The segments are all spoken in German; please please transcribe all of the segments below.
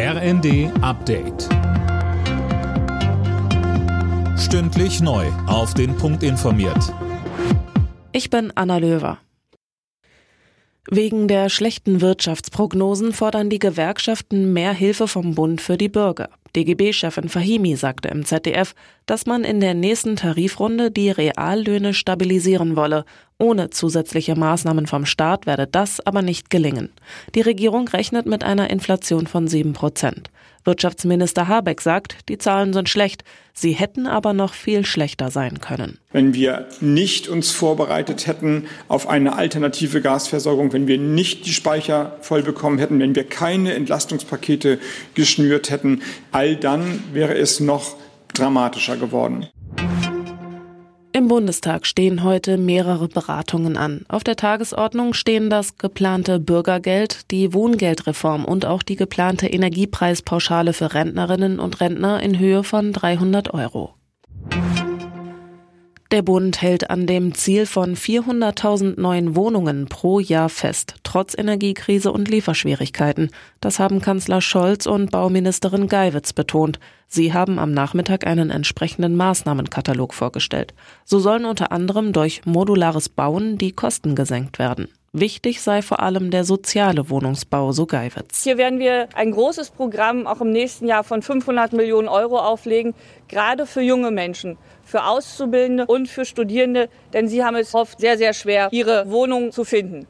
RND Update. Stündlich neu. Auf den Punkt informiert. Ich bin Anna Löwer. Wegen der schlechten Wirtschaftsprognosen fordern die Gewerkschaften mehr Hilfe vom Bund für die Bürger. DGB-Chefin Fahimi sagte im ZDF, dass man in der nächsten Tarifrunde die Reallöhne stabilisieren wolle. Ohne zusätzliche Maßnahmen vom Staat werde das aber nicht gelingen. Die Regierung rechnet mit einer Inflation von sieben Prozent. Wirtschaftsminister Habeck sagt, die Zahlen sind schlecht, sie hätten aber noch viel schlechter sein können. Wenn wir nicht uns vorbereitet hätten auf eine alternative Gasversorgung, wenn wir nicht die Speicher voll bekommen hätten, wenn wir keine Entlastungspakete geschnürt hätten, all dann wäre es noch dramatischer geworden. Im Bundestag stehen heute mehrere Beratungen an. Auf der Tagesordnung stehen das geplante Bürgergeld, die Wohngeldreform und auch die geplante Energiepreispauschale für Rentnerinnen und Rentner in Höhe von 300 Euro. Der Bund hält an dem Ziel von 400.000 neuen Wohnungen pro Jahr fest, trotz Energiekrise und Lieferschwierigkeiten. Das haben Kanzler Scholz und Bauministerin Geiwitz betont. Sie haben am Nachmittag einen entsprechenden Maßnahmenkatalog vorgestellt. So sollen unter anderem durch modulares Bauen die Kosten gesenkt werden. Wichtig sei vor allem der soziale Wohnungsbau, so Geiwitz. Hier werden wir ein großes Programm auch im nächsten Jahr von 500 Millionen Euro auflegen, gerade für junge Menschen, für Auszubildende und für Studierende, denn sie haben es oft sehr, sehr schwer, ihre Wohnung zu finden.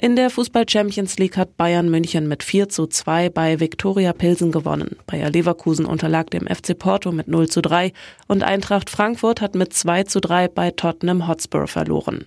In der Fußball Champions League hat Bayern München mit 4 zu 2 bei Viktoria Pilsen gewonnen. Bayer Leverkusen unterlag dem FC Porto mit 0 zu 3 und Eintracht Frankfurt hat mit 2 zu 3 bei Tottenham Hotspur verloren.